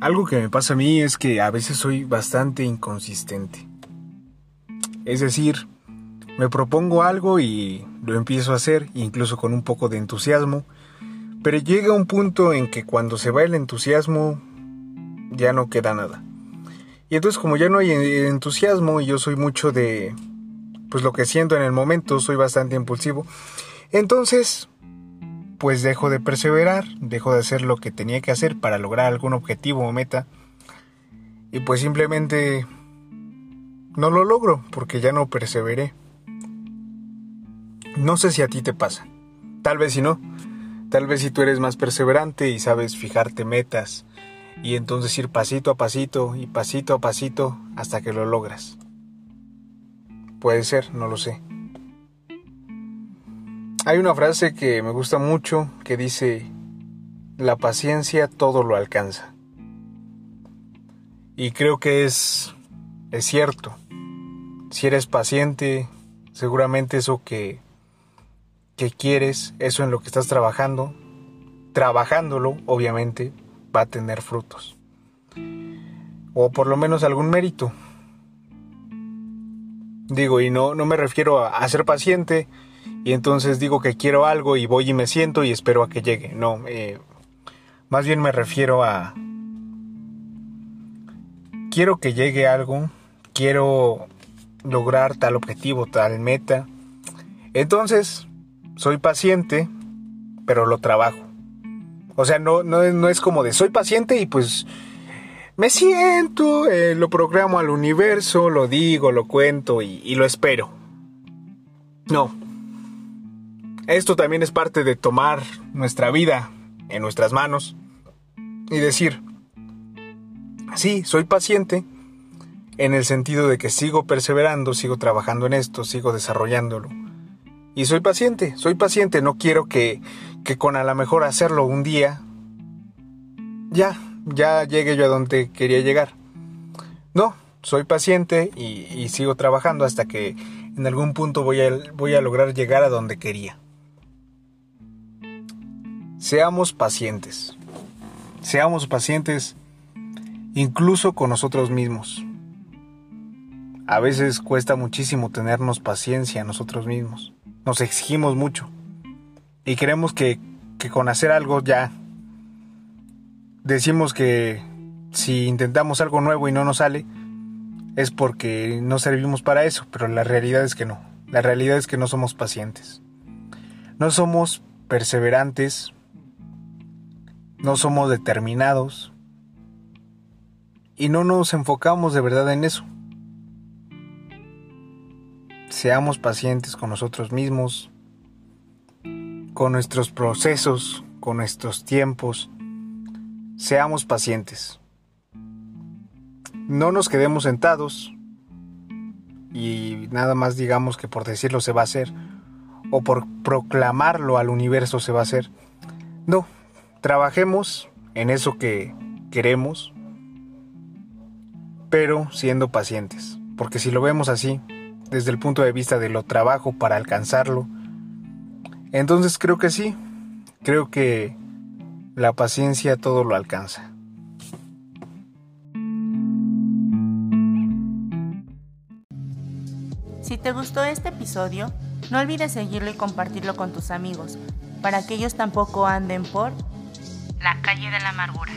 Algo que me pasa a mí es que a veces soy bastante inconsistente. Es decir, me propongo algo y lo empiezo a hacer, incluso con un poco de entusiasmo, pero llega un punto en que cuando se va el entusiasmo ya no queda nada. Y entonces como ya no hay entusiasmo y yo soy mucho de pues lo que siento en el momento, soy bastante impulsivo, entonces pues dejo de perseverar, dejo de hacer lo que tenía que hacer para lograr algún objetivo o meta y pues simplemente no lo logro porque ya no perseveré. No sé si a ti te pasa, tal vez si no, tal vez si tú eres más perseverante y sabes fijarte metas y entonces ir pasito a pasito y pasito a pasito hasta que lo logras. Puede ser, no lo sé. Hay una frase que me gusta mucho que dice, la paciencia todo lo alcanza. Y creo que es, es cierto. Si eres paciente, seguramente eso que, que quieres, eso en lo que estás trabajando, trabajándolo, obviamente, va a tener frutos. O por lo menos algún mérito. Digo, y no, no me refiero a, a ser paciente, y entonces digo que quiero algo y voy y me siento y espero a que llegue. No, eh, más bien me refiero a... Quiero que llegue algo, quiero lograr tal objetivo, tal meta. Entonces, soy paciente, pero lo trabajo. O sea, no, no, no es como de soy paciente y pues me siento, eh, lo programo al universo, lo digo, lo cuento y, y lo espero. No, esto también es parte de tomar nuestra vida en nuestras manos y decir, sí, soy paciente en el sentido de que sigo perseverando, sigo trabajando en esto, sigo desarrollándolo. Y soy paciente, soy paciente, no quiero que, que con a lo mejor hacerlo un día, ya, ya llegue yo a donde quería llegar. No, soy paciente y, y sigo trabajando hasta que en algún punto voy a, voy a lograr llegar a donde quería. Seamos pacientes. Seamos pacientes incluso con nosotros mismos. A veces cuesta muchísimo tenernos paciencia a nosotros mismos. Nos exigimos mucho. Y creemos que, que con hacer algo ya decimos que si intentamos algo nuevo y no nos sale, es porque no servimos para eso, pero la realidad es que no. La realidad es que no somos pacientes. No somos perseverantes, no somos determinados y no nos enfocamos de verdad en eso. Seamos pacientes con nosotros mismos, con nuestros procesos, con nuestros tiempos. Seamos pacientes. No nos quedemos sentados y nada más digamos que por decirlo se va a hacer o por proclamarlo al universo se va a hacer. No, trabajemos en eso que queremos, pero siendo pacientes. Porque si lo vemos así, desde el punto de vista de lo trabajo para alcanzarlo, entonces creo que sí, creo que la paciencia todo lo alcanza. Si te gustó este episodio, no olvides seguirlo y compartirlo con tus amigos, para que ellos tampoco anden por la calle de la amargura.